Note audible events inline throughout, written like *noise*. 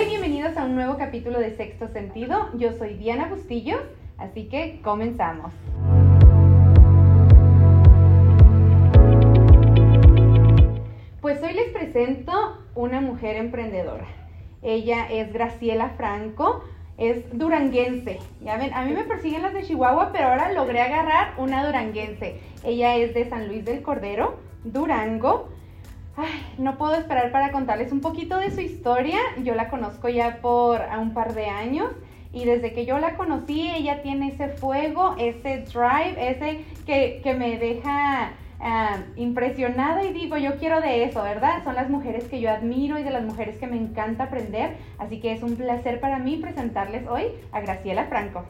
Hola bienvenidos a un nuevo capítulo de Sexto Sentido. Yo soy Diana Bustillo, así que comenzamos. Pues hoy les presento una mujer emprendedora. Ella es Graciela Franco, es duranguense. Ya ven, a mí me persiguen las de Chihuahua, pero ahora logré agarrar una duranguense. Ella es de San Luis del Cordero, Durango. Ay, no puedo esperar para contarles un poquito de su historia. Yo la conozco ya por un par de años y desde que yo la conocí, ella tiene ese fuego, ese drive, ese que, que me deja ah, impresionada y digo, yo quiero de eso, ¿verdad? Son las mujeres que yo admiro y de las mujeres que me encanta aprender. Así que es un placer para mí presentarles hoy a Graciela Franco.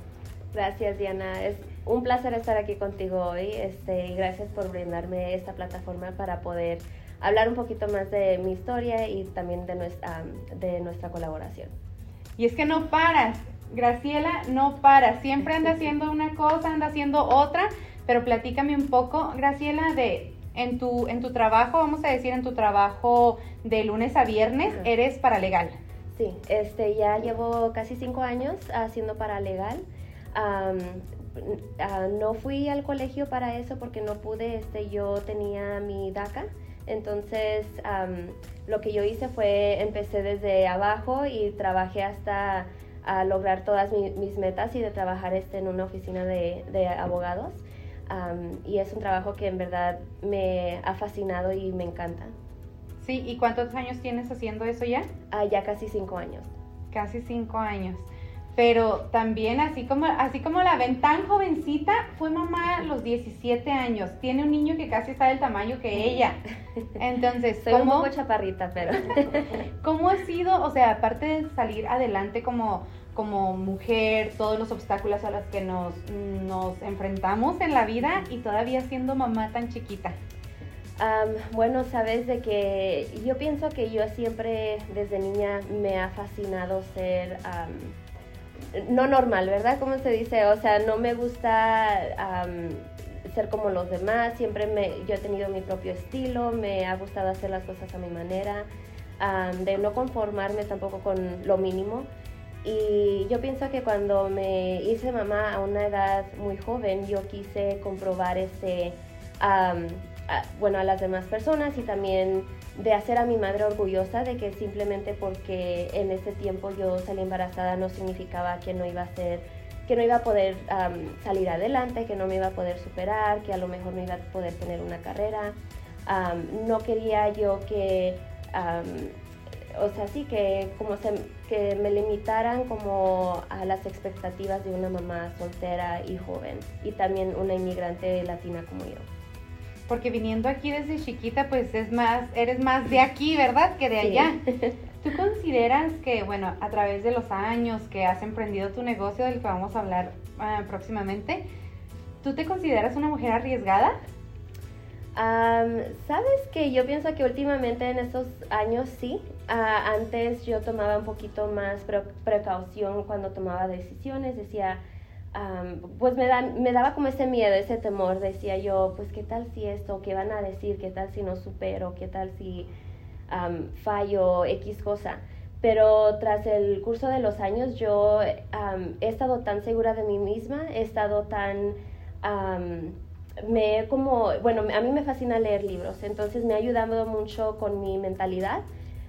Gracias, Diana. Es un placer estar aquí contigo hoy este, y gracias por brindarme esta plataforma para poder hablar un poquito más de mi historia y también de nuestra, de nuestra colaboración. Y es que no paras, Graciela no para, siempre anda haciendo una cosa, anda haciendo otra, pero platícame un poco, Graciela, de en tu, en tu trabajo, vamos a decir, en tu trabajo de lunes a viernes, eres paralegal. Sí, este, ya llevo casi cinco años haciendo paralegal. Ah, no fui al colegio para eso porque no pude, este, yo tenía mi DACA, entonces, lo que yo hice fue, empecé desde abajo y trabajé hasta a lograr todas mis metas y de trabajar este, en una oficina de, abogados. y es un trabajo que en verdad me ha fascinado y me encanta. Sí, ¿y cuántos años tienes haciendo eso ya? Ah, ya casi cinco años. Casi cinco años pero también así como, así como la ven tan jovencita, fue mamá a los 17 años. Tiene un niño que casi está del tamaño que ella. *laughs* Entonces, Soy ¿cómo, un poco chaparrita, pero... *laughs* ¿Cómo ha sido, o sea, aparte de salir adelante como, como mujer, todos los obstáculos a los que nos, nos enfrentamos en la vida y todavía siendo mamá tan chiquita? bueno, sabes de que yo pienso que yo siempre desde niña me ha fascinado ser no normal, ¿verdad? Como se dice, o sea, no me gusta ser como los demás, siempre yo he tenido mi propio estilo, me ha gustado hacer las cosas a mi manera, de no conformarme tampoco con lo mínimo. Y yo pienso que cuando me hice mamá a una edad muy joven, yo quise comprobar ese, bueno, a las demás personas y también de hacer a mi madre orgullosa de que simplemente porque en ese tiempo yo salí embarazada no significaba que no iba a ser que no iba a poder salir adelante, que no me iba a poder superar, que a lo mejor no iba a poder tener una carrera. no quería yo que, o sea, que, como se, que me limitaran como a las expectativas de una mamá soltera y joven y también una inmigrante latina como yo porque viniendo aquí desde chiquita, pues es más, eres más de aquí, ¿verdad? Que de allá. *laughs* ¿Tú consideras que, bueno, a través de los años que has emprendido tu negocio, del que vamos a hablar ah, próximamente, ¿tú te consideras una mujer arriesgada? Sabes que yo pienso que últimamente en estos años sí. Ah, antes yo tomaba un poquito más precaución cuando tomaba decisiones. Decía, pues me, me daba como ese miedo, ese temor, decía yo, pues qué tal si esto, qué van a decir, qué tal si no supero, qué tal si fallo X cosa. Pero tras el curso de los años yo he estado tan segura de mí misma, he estado tan... me como, bueno, a mí me fascina leer libros, entonces me ha ayudado mucho con mi mentalidad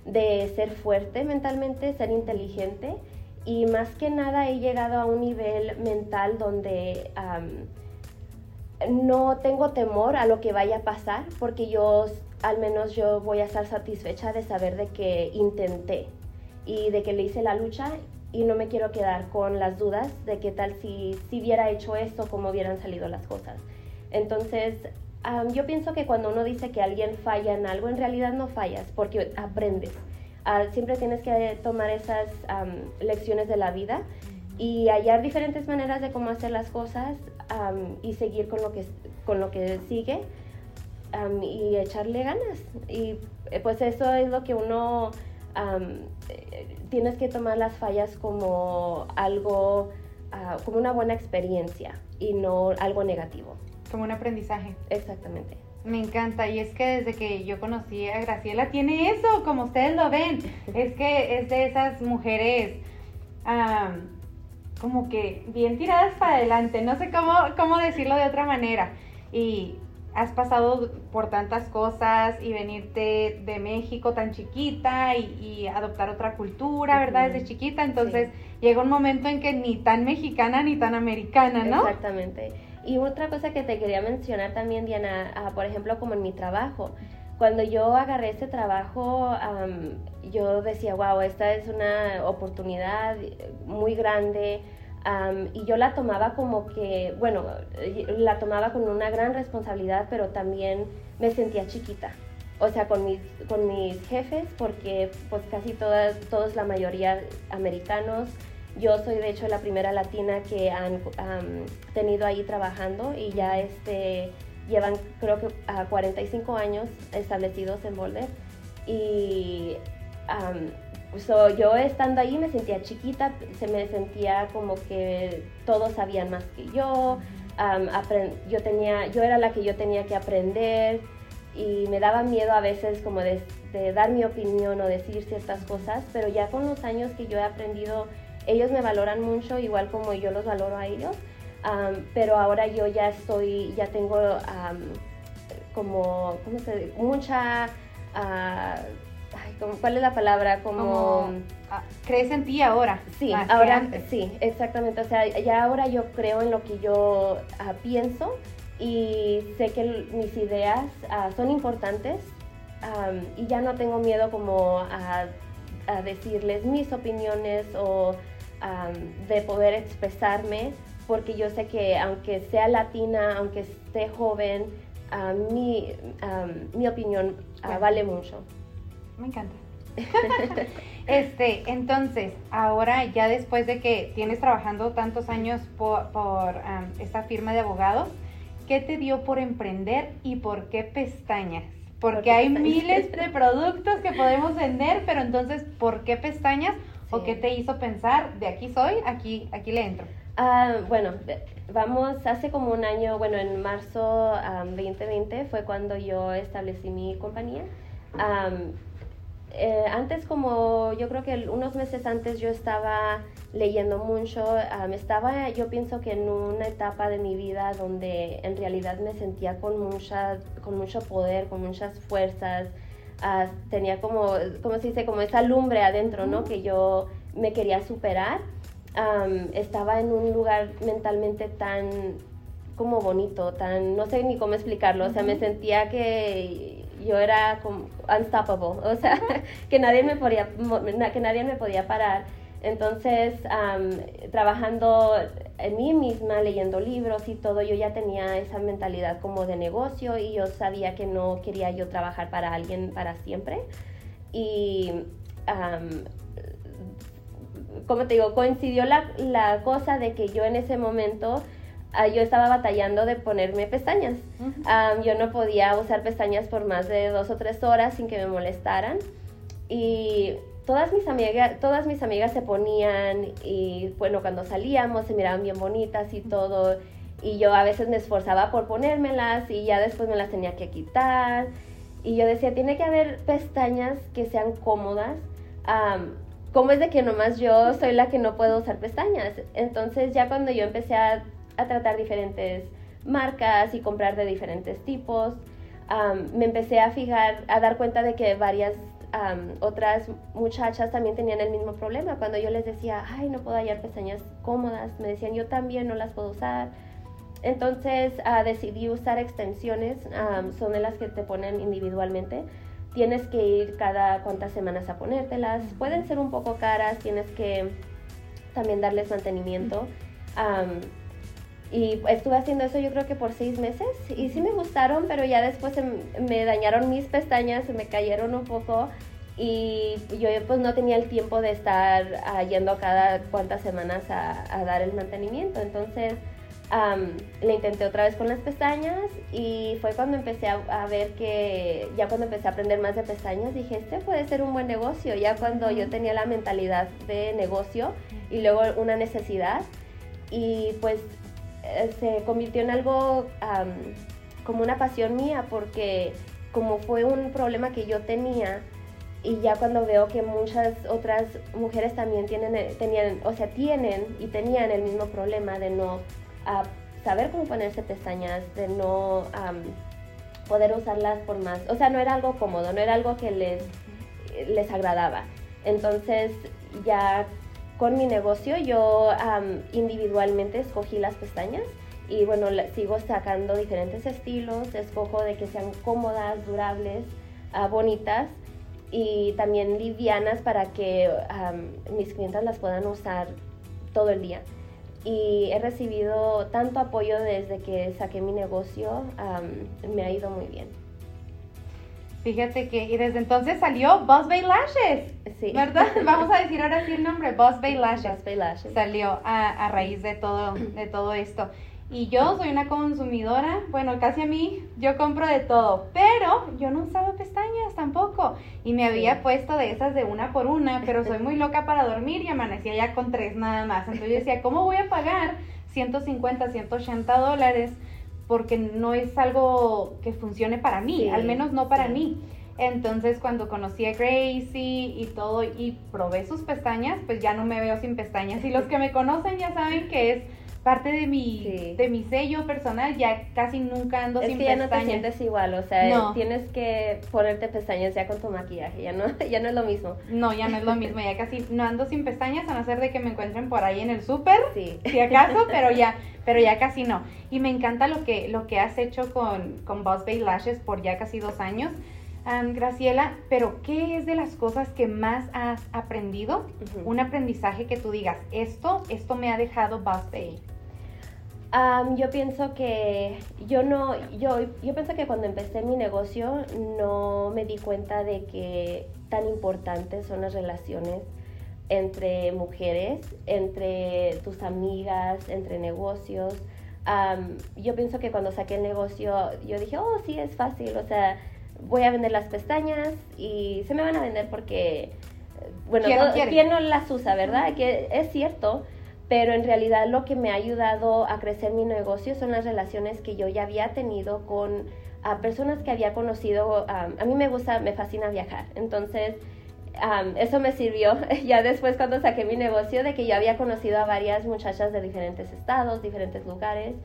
de ser fuerte mentalmente, ser inteligente y más que nada he llegado a un nivel mental donde no tengo temor a lo que vaya a pasar porque yo al menos yo voy a estar satisfecha de saber de que intenté y de que le hice la lucha y no me quiero quedar con las dudas de qué tal si, si hubiera hecho esto, cómo hubieran salido las cosas. Entonces, yo pienso que cuando uno dice que alguien falla en algo, en realidad no fallas porque aprendes. Ah, siempre tienes que tomar esas lecciones de la vida y hallar diferentes maneras de cómo hacer las cosas y seguir con lo que, con lo que sigue y echarle ganas. Y eh, pues eso es lo que uno tienes que tomar las fallas como algo, ah, como una buena experiencia y no algo negativo. Como un aprendizaje. Exactamente. Me encanta, y es que desde que yo conocí a Graciela tiene eso, como ustedes lo ven, *laughs* es que es de esas mujeres como que bien tiradas para adelante, no sé cómo, cómo decirlo de otra manera. Y has pasado por tantas cosas y venirte de México tan chiquita y, adoptar otra cultura, ¿verdad? Desde chiquita, entonces llega un momento en que ni tan mexicana ni tan americana, ¿no? Exactamente. Y otra cosa que te quería mencionar también, Diana, ah, por ejemplo, como en mi trabajo. Cuando yo agarré este trabajo, yo decía, wow, esta es una oportunidad muy grande. y yo la tomaba como que, bueno, la tomaba con una gran responsabilidad, pero también me sentía chiquita. O sea, con mis, con mis jefes, porque pues casi todas, todos, la mayoría americanos, yo soy de hecho la primera latina que han tenido ahí trabajando y ya este, llevan creo que a 45 años establecidos en Boulder. Y yo estando ahí me sentía chiquita, se me sentía como que todos sabían más que yo. yo, tenía, yo era la que yo tenía que aprender y me daba miedo a veces como de, de dar mi opinión o decir ciertas cosas, pero ya con los años que yo he aprendido ellos me valoran mucho, igual como yo los valoro a ellos, pero ahora yo ya estoy, ya tengo como, ¿cómo se dice? Mucha... Uh, ¿Cuál es la palabra? Como... Ah, ¿Crees en ti ahora? Sí, ahora sí, exactamente. O sea, ya ahora yo creo en lo que yo ah, pienso y sé que mis ideas son importantes y ya no tengo miedo como a, a decirles mis opiniones o de poder expresarme, porque yo sé que aunque sea latina, aunque esté joven, mi, mi, opinión ah, vale mucho. Me encanta. *laughs* este, entonces, ahora ya después de que tienes trabajando tantos años por, esta firma de abogados, ¿qué te dio por emprender y por qué pestañas? Porque hay miles de *laughs* productos que podemos vender, pero entonces, ¿por qué pestañas? ¿O qué te hizo pensar, de aquí soy, aquí, aquí le entro? Ah, bueno, vamos, hace como un año, bueno, en marzo 2020 fue cuando yo establecí mi compañía. Eh, antes, como yo creo que unos meses antes yo estaba leyendo mucho, estaba yo pienso que en una etapa de mi vida donde en realidad me sentía con, mucha, con mucho poder, con muchas fuerzas, tenía como, como se dice, como esa lumbre adentro, ¿no? Que yo me quería superar. estaba en un lugar mentalmente tan como bonito, tan, no sé ni cómo explicarlo, o sea, me sentía que yo era como unstoppable, o sea, *laughs* que nadie me podía, que nadie me podía parar. Entonces, trabajando en mí misma, leyendo libros y todo, yo ya tenía esa mentalidad como de negocio y yo sabía que no quería yo trabajar para alguien para siempre. Y, como te digo, coincidió la, la, cosa de que yo en ese momento ah, yo estaba batallando de ponerme pestañas. yo no podía usar pestañas por más de dos o tres horas sin que me molestaran. Y todas mis amigas, todas mis amigas se ponían y bueno, cuando salíamos se miraban bien bonitas y todo. Y yo a veces me esforzaba por ponérmelas y ya después me las tenía que quitar. Y yo decía, tiene que haber pestañas que sean cómodas. ¿Cómo es de que nomás yo soy la que no puedo usar pestañas? Entonces ya cuando yo empecé a, a tratar diferentes marcas y comprar de diferentes tipos, me empecé a fijar, a dar cuenta de que varias otras muchachas también tenían el mismo problema. Cuando yo les decía, ay, no puedo hallar pestañas cómodas, me decían, yo también no las puedo usar. Entonces uh, decidí usar extensiones, son de las que te ponen individualmente. Tienes que ir cada cuantas semanas a ponértelas. Pueden ser un poco caras, tienes que también darles mantenimiento. Y estuve haciendo eso yo creo que por seis meses y sí me gustaron, pero ya después me dañaron mis pestañas, se me cayeron un poco y yo pues no tenía el tiempo de estar uh, yendo cada cuantas semanas a, dar el mantenimiento. Entonces le intenté otra vez con las pestañas y fue cuando empecé a, ver que, ya cuando empecé a aprender más de pestañas, dije, este puede ser un buen negocio. Ya cuando yo tenía la mentalidad de negocio y luego una necesidad y pues eh, se convirtió en algo como una pasión mía porque como fue un problema que yo tenía y ya cuando veo que muchas otras mujeres también tienen, eh, tenían, o sea, tienen y tenían el mismo problema de no ah, saber cómo ponerse pestañas, de no poder usarlas por más, o sea, no era algo cómodo, no era algo que les, les agradaba. Entonces ya con mi negocio yo individualmente escogí las pestañas y bueno, sigo sacando diferentes estilos, escojo de que sean cómodas, durables, uh, bonitas y también livianas para que mis clientes las puedan usar todo el día. Y he recibido tanto apoyo desde que saqué mi negocio, me ha ido muy bien. Fíjate que, y desde entonces salió Boss Bay Lashes. Sí. ¿Verdad? *laughs* Vamos a decir ahora sí el nombre, Boss Bay Lashes. Boss Bay Lashes. Salió a, a raíz de todo, de todo esto. Y yo soy una consumidora, bueno, casi a mí, yo compro de todo, pero yo no usaba pestañas tampoco. Y me había puesto de esas de una por una, pero soy muy loca para dormir y amanecía ya con tres nada más. Entonces yo decía, ¿cómo voy a pagar 150, 180 dólares? Porque no es algo que funcione para mí, al menos no para mí. Entonces cuando conocí a Gracie y todo y probé sus pestañas, pues ya no me veo sin pestañas. Y los que me conocen ya saben que es parte de mi, de mi sello personal, ya casi nunca ando sin que ya no te sientes igual, o sea, tienes que ponerte pestañas ya con tu maquillaje, ya no, *laughs* ya no es lo mismo. No, ya no es lo mismo, ya casi no ando sin pestañas, a no ser de que me encuentren por ahí en el súper, si acaso, pero ya, pero ya casi no. Y me encanta lo que, lo que has hecho con, con Boss Bay Lashes por ya casi dos años. Graciela, pero ¿qué es de las cosas que más has aprendido? Un aprendizaje que tú digas, esto, esto me ha dejado Boss Bay yo pienso que yo no, yo, yo pienso que cuando empecé mi negocio no me di cuenta de que tan importantes son las relaciones entre mujeres, entre tus amigas, entre negocios. yo pienso que cuando saqué el negocio, yo dije, oh, sí, es fácil, o sea, voy a vender las pestañas y se me van a vender porque, bueno, ¿quién no las usa, verdad? Que es cierto, pero en realidad lo que me ha ayudado a crecer mi negocio son las relaciones que yo ya había tenido con personas que había conocido. a mí me gusta, me fascina viajar, entonces eso me sirvió *laughs* ya después cuando saqué mi negocio de que yo había conocido a varias muchachas de diferentes estados, diferentes lugares,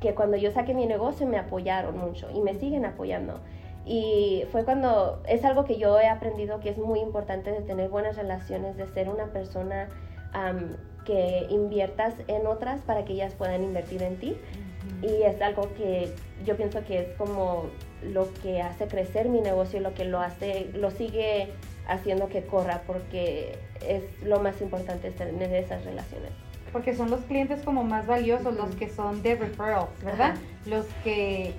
que cuando yo saqué mi negocio me apoyaron mucho y me siguen apoyando. Y fue cuando es algo que yo he aprendido que es muy importante de tener buenas relaciones, de ser una persona que inviertas en otras para que ellas puedan invertir en ti. Y es algo que yo pienso que es como lo que hace crecer mi negocio, lo que lo hace, lo sigue haciendo que corra, porque es lo más importante tener esas relaciones. Porque son los clientes como más valiosos, los que son de referrals, ¿verdad? Los que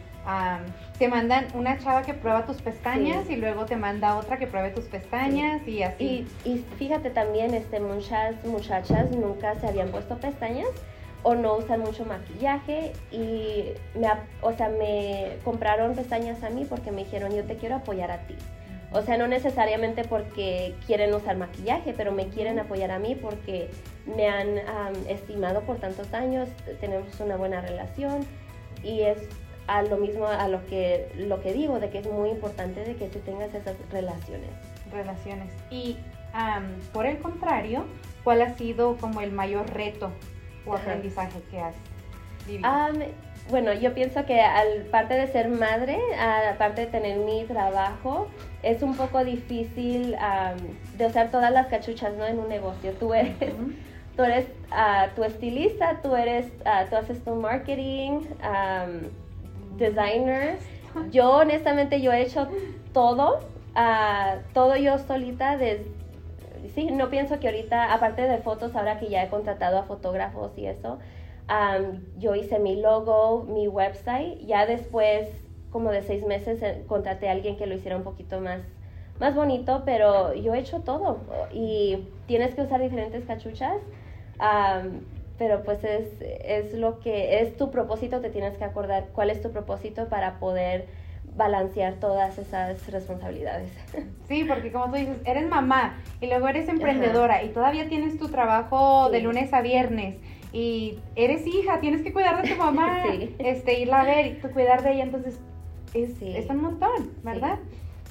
te mandan una chava que prueba tus pestañas y luego te manda otra que pruebe tus pestañas y así. Y, fíjate también, este, muchas muchachas nunca se habían puesto pestañas o no usan mucho maquillaje y me, o sea, me compraron pestañas a mí porque me dijeron yo te quiero apoyar a ti. O sea, no necesariamente porque quieren usar maquillaje, pero me quieren apoyar a mí porque me han estimado por tantos años, tenemos una buena relación y es a lo mismo a lo que, lo que digo, de que es muy importante de que tú tengas esas relaciones. Relaciones. Y por el contrario, ¿cuál ha sido como el mayor reto o aprendizaje que has vivido? bueno, yo pienso que al parte de ser madre, aparte de tener mi trabajo, es un poco difícil de usar todas las cachuchas ¿no? en un negocio. Tú eres, tú eres ah, tu estilista, tú, eres, uh, tú haces tu marketing, designers. *laughs* Yo honestamente yo he hecho todo, ah, todo yo solita. Sí, no pienso que ahorita, aparte de fotos, ahora que ya he contratado a fotógrafos y eso, yo hice mi logo, mi website. Ya después, como de seis meses, eh, contraté a alguien que lo hiciera un poquito más, más bonito, pero yo he hecho todo. Y tienes que usar diferentes cachuchas pero pues es, es lo que es tu propósito, te tienes que acordar cuál es tu propósito para poder balancear todas esas responsabilidades. *laughs* Sí, porque como tú dices, eres mamá y luego eres emprendedora y todavía tienes tu trabajo de lunes a viernes y eres hija, tienes que cuidar de tu mamá, *laughs* este, irla a ver y cuidar de ella, entonces es, es un montón, ¿verdad?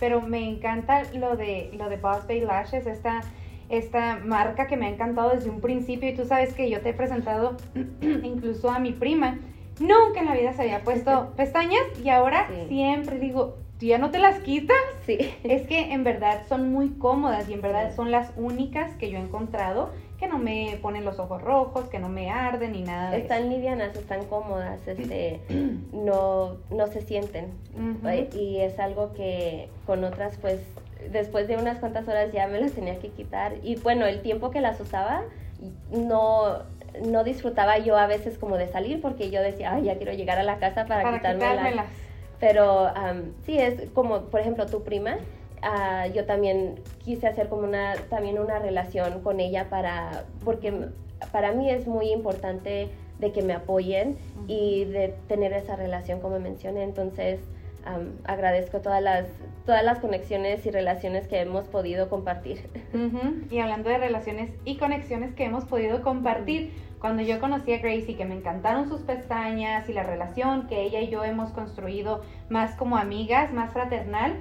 Pero me encanta lo de, lo de Boss Bay Lashes, esta, esta marca que me ha encantado desde un principio y tú sabes que yo te he presentado *clears throat* incluso a mi prima. Nunca en la vida se había puesto *laughs* pestañas y ahora siempre digo, ¿tú ya no te las quitas? Sí. *laughs* Es que en verdad son muy cómodas y en verdad son las únicas que yo he encontrado que no me ponen los ojos rojos, que no me arden ni nada de Están livianas, están cómodas, *clears throat* este, no, no se sienten. Y es algo que con otras, pues, después de unas cuantas horas ya me las tenía que quitar. Y bueno, el tiempo que las usaba, no, no disfrutaba yo a veces como de salir porque yo decía, ay, ya quiero llegar a la casa para, para quitármelas. Pero sí, es como, por ejemplo, tu prima, Ah, yo también quise hacer como una, también una relación con ella para, porque para mí es muy importante de que me apoyen y de tener esa relación como mencioné. Entonces, agradezco todas las, todas las conexiones y relaciones que hemos podido compartir. *laughs* Y hablando de relaciones y conexiones que hemos podido compartir, cuando yo conocí a Gracie, que me encantaron sus pestañas y la relación que ella y yo hemos construido más como amigas, más fraternal,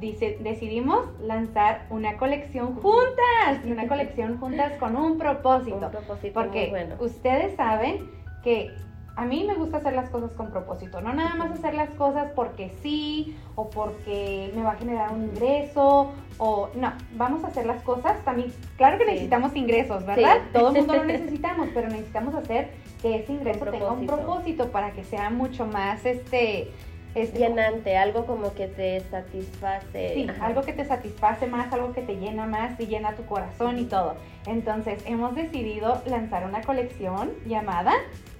dice, decidimos lanzar una colección juntas, una *laughs* colección juntas con un propósito. porque ustedes saben que a mí me gusta hacer las cosas con propósito, no nada más hacer las cosas porque sí o porque me va a generar un ingreso o no, vamos a hacer las cosas también. Claro que necesitamos ingresos, ¿verdad? Todo el mundo lo *laughs* necesitamos, pero necesitamos hacer que ese ingreso tenga un propósito para que sea mucho más este es llenante, algo como que te satisface. Sí, algo que te satisface más, algo que te llena más y llena tu corazón y todo. Entonces, hemos decidido lanzar una colección llamada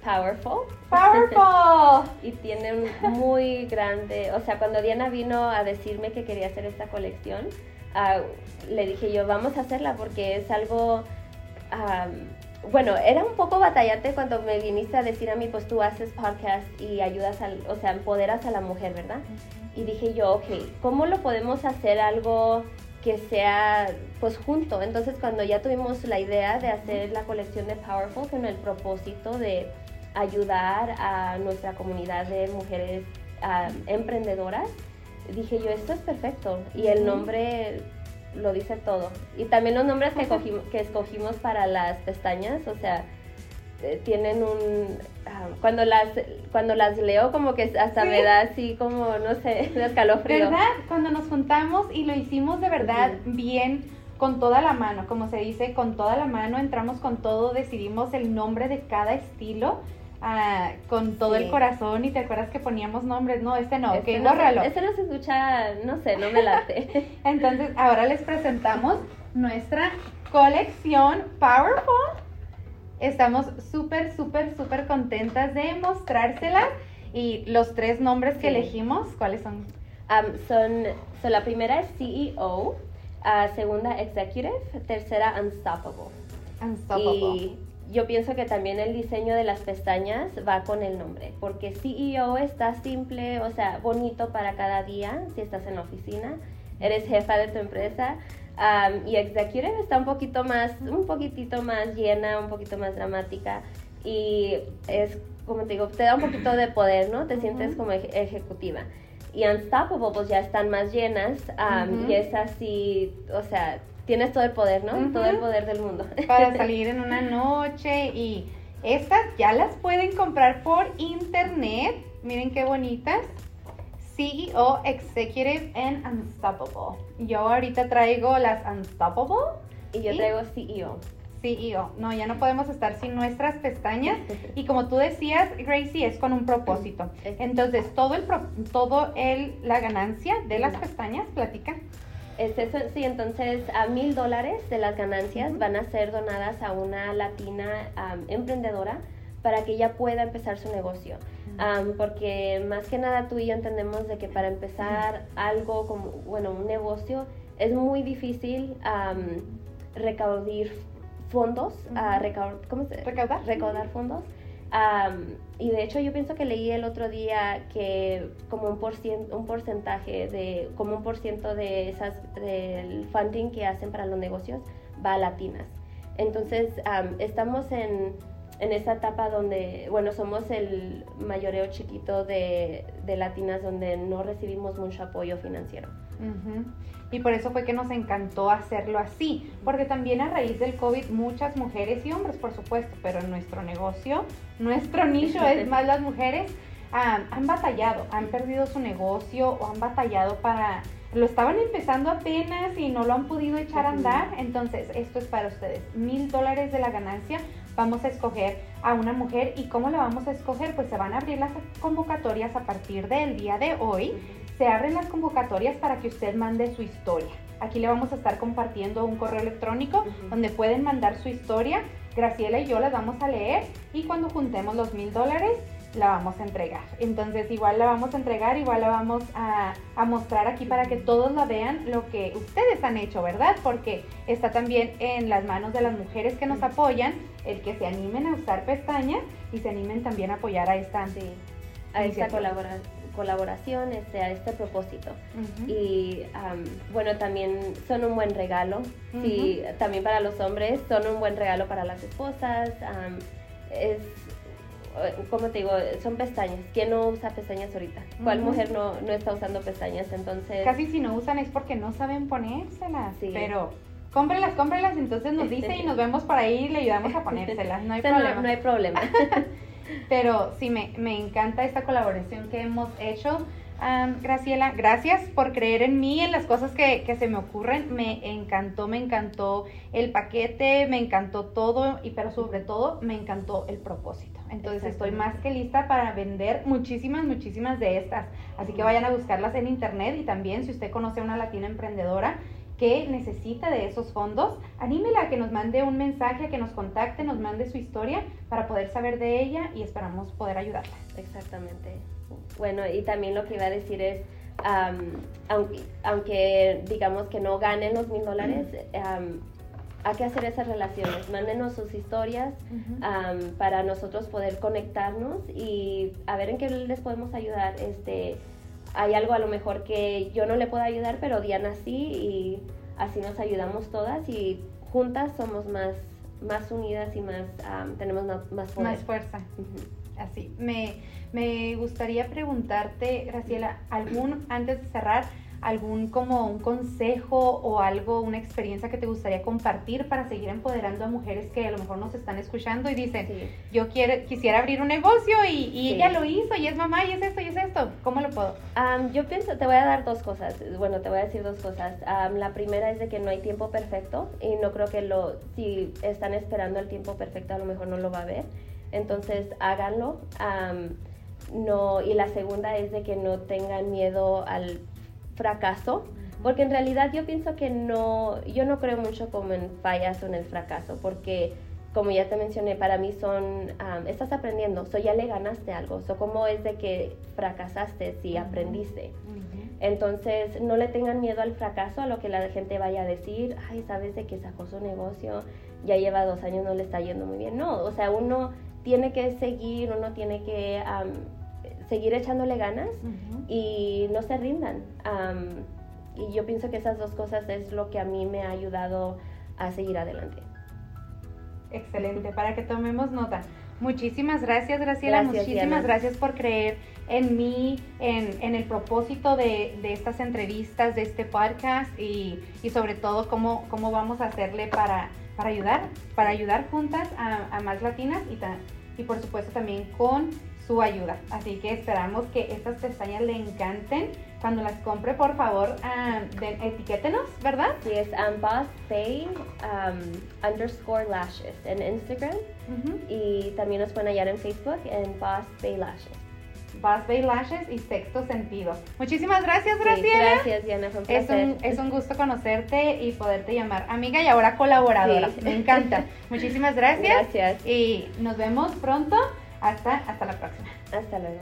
Powerful. Powerful. *laughs* y tiene un muy grande, o sea, cuando Diana vino a decirme que quería hacer esta colección, ah, le dije yo, vamos a hacerla porque es algo bueno, era un poco batallante cuando me viniste a decir a mí, pues tú haces podcast y ayudas, al, o sea, empoderas a la mujer, ¿verdad? Y dije yo, ok, ¿cómo lo podemos hacer algo que sea pues junto? Entonces cuando ya tuvimos la idea de hacer la colección de Powerful con el propósito de ayudar a nuestra comunidad de mujeres emprendedoras, dije yo, esto es perfecto. Y el nombre lo dice todo. Y también los nombres que, que escogimos para las pestañas, o sea, eh, tienen un... Ah, cuando, las, cuando las leo como que hasta me da así como, no sé, *laughs* de escalofrío. ¿Verdad? Cuando nos juntamos y lo hicimos de verdad bien, con toda la mano, como se dice, con toda la mano, entramos con todo, decidimos el nombre de cada estilo con todo el corazón y te acuerdas que poníamos nombres, no, este no, este no, Este no se escucha, no sé, no me late. *laughs* Entonces, ahora les presentamos nuestra colección Powerful. Estamos súper, súper, súper contentas de mostrárselas. Y los tres nombres que elegimos, ¿cuáles son? son, son, la primera es CEO, segunda Executive, tercera Unstoppable. Unstoppable yo pienso que también el diseño de las pestañas va con el nombre, porque CEO está simple, o sea, bonito para cada día, si estás en la oficina, eres jefa de tu empresa, y Executive está un poquito más, un poquitito más llena, un poquito más dramática, y es, como te digo, te da un poquito de poder, ¿no? Te sientes como ejecutiva. Y Unstoppable, pues ya están más llenas, y es así, o sea, tienes todo el poder, ¿no? Todo el poder del mundo. Para *laughs* salir en una noche y estas ya las pueden comprar por internet. Miren qué bonitas. CEO Executive and Unstoppable. Yo ahorita traigo las Unstoppable. Y yo traigo CEO. CEO. No, ya no podemos estar sin nuestras pestañas. *laughs* Y como tú decías, Gracie, es con un propósito. Entonces, todo el, todo el, la ganancia de las pestañas, platica. Es eso, sí, entonces a mil dólares de las ganancias van a ser donadas a una latina emprendedora para que ella pueda empezar su negocio. porque más que nada tú y yo entendemos de que para empezar algo como, bueno, un negocio, es muy difícil recaudar fondos, ¿cómo se? Recaudar. Recaudar fondos y de hecho yo pienso que leí el otro día que como un, por un porcentaje de, como un por ciento de esas, del funding que hacen para los negocios va a latinas. Entonces estamos en, en esa etapa donde, bueno, somos el mayoreo chiquito de, de latinas donde no recibimos mucho apoyo financiero. Y por eso fue que nos encantó hacerlo así, porque también a raíz del COVID muchas mujeres y hombres, por supuesto, pero en nuestro negocio, nuestro *laughs* nicho es más las mujeres, han batallado, han perdido su negocio o han batallado para lo estaban empezando apenas y no lo han podido echar a andar. Entonces, esto es para ustedes. Mil dólares de la ganancia. Vamos a escoger a una mujer. ¿Y cómo la vamos a escoger? Pues se van a abrir las convocatorias a partir del día de hoy. Se abren las convocatorias para que usted mande su historia. Aquí le vamos a estar compartiendo un correo electrónico donde pueden mandar su historia. Graciela y yo las vamos a leer y cuando juntemos los mil dólares la vamos a entregar. Entonces igual la vamos a entregar, igual la vamos a, mostrar aquí para que todos la vean lo que ustedes han hecho, ¿verdad? Porque está también en las manos de las mujeres que nos apoyan el que se animen a usar pestañas y se animen también a apoyar a esta, a esta colaboración, este, a este propósito. Y bueno, también son un buen regalo, sí, también para los hombres, son un buen regalo para las esposas. es como te digo, son pestañas. ¿Quién no usa pestañas ahorita? ¿Cuál mujer no, no, está usando pestañas? Entonces... Casi si no usan es porque no saben ponérselas, sí. pero cómprelas, cómprelas, entonces nos dice y nos vemos por ahí y le ayudamos a ponérselas, no hay *laughs* problema. No, hay problema. *laughs* pero sí, me, me encanta esta colaboración que hemos hecho. Graciela, gracias por creer en mí, en las cosas que, que, se me ocurren. Me encantó, me encantó el paquete, me encantó todo, y pero sobre todo me encantó el propósito. Entonces estoy más que lista para vender muchísimas, muchísimas de estas. Así que vayan a buscarlas en internet y también si usted conoce a una latina emprendedora que necesita de esos fondos, anímela a que nos mande un mensaje, a que nos contacte, nos mande su historia para poder saber de ella y esperamos poder ayudarla. Exactamente. Bueno, y también lo que iba a decir es, aunque, aunque, digamos que no ganen los mil dólares, hay que hacer esas relaciones. Mándenos sus historias para nosotros poder conectarnos y a ver en qué les podemos ayudar. Este, hay algo a lo mejor que yo no le puedo ayudar, pero Diana sí y así nos ayudamos todas y juntas somos más, más unidas y más tenemos más, fuerza. Más fuerza. Así. Me, me gustaría preguntarte, Graciela, algún, antes de cerrar, algún como un consejo o algo, una experiencia que te gustaría compartir para seguir empoderando a mujeres que a lo mejor nos están escuchando y dicen, yo quiero, quisiera abrir un negocio y, ella lo hizo y es mamá y es esto y es esto, ¿cómo lo puedo? yo pienso, te voy a dar dos cosas, bueno, te voy a decir dos cosas. la primera es de que no hay tiempo perfecto y no creo que lo, si están esperando el tiempo perfecto a lo mejor no lo va a ver, entonces háganlo. no, y la segunda es de que no tengan miedo al fracaso, porque en realidad yo pienso que no, yo no creo mucho como en fallas o en el fracaso, porque como ya te mencioné, para mí son, estás aprendiendo, so ya le ganaste algo, so como es de que fracasaste si aprendiste. Entonces, no le tengan miedo al fracaso, a lo que la gente vaya a decir, ay, sabes de que sacó su negocio, ya lleva dos años, no le está yendo muy bien. No, o sea, uno tiene que seguir, uno tiene que seguir echándole ganas y no se rindan. y yo pienso que esas dos cosas es lo que a mí me ha ayudado a seguir adelante. Excelente, para que tomemos nota. Muchísimas gracias, Graciela. Muchísimas gracias por creer en mí, en, el propósito de, estas entrevistas, de este podcast y, sobre todo cómo, cómo vamos a hacerle para, para ayudar, para ayudar juntas a, más latinas y, y por supuesto también con su ayuda. Así que esperamos que estas pestañas le encanten. Cuando las compre, por favor, um, etiquétenos, ¿verdad? Sí, es um, Boss Bay um, underscore lashes en Instagram. Y también nos pueden hallar en Facebook en Boss Bay Lashes. Boss Bay Lashes y Sexto Sentido. Muchísimas gracias, Graciela. gracias, Diana. Fue un es, un, es un gusto conocerte y poderte llamar amiga y ahora colaboradora. Me encanta. *laughs* Muchísimas gracias. Gracias. Y nos vemos pronto. Hasta, hasta la próxima. Hasta luego.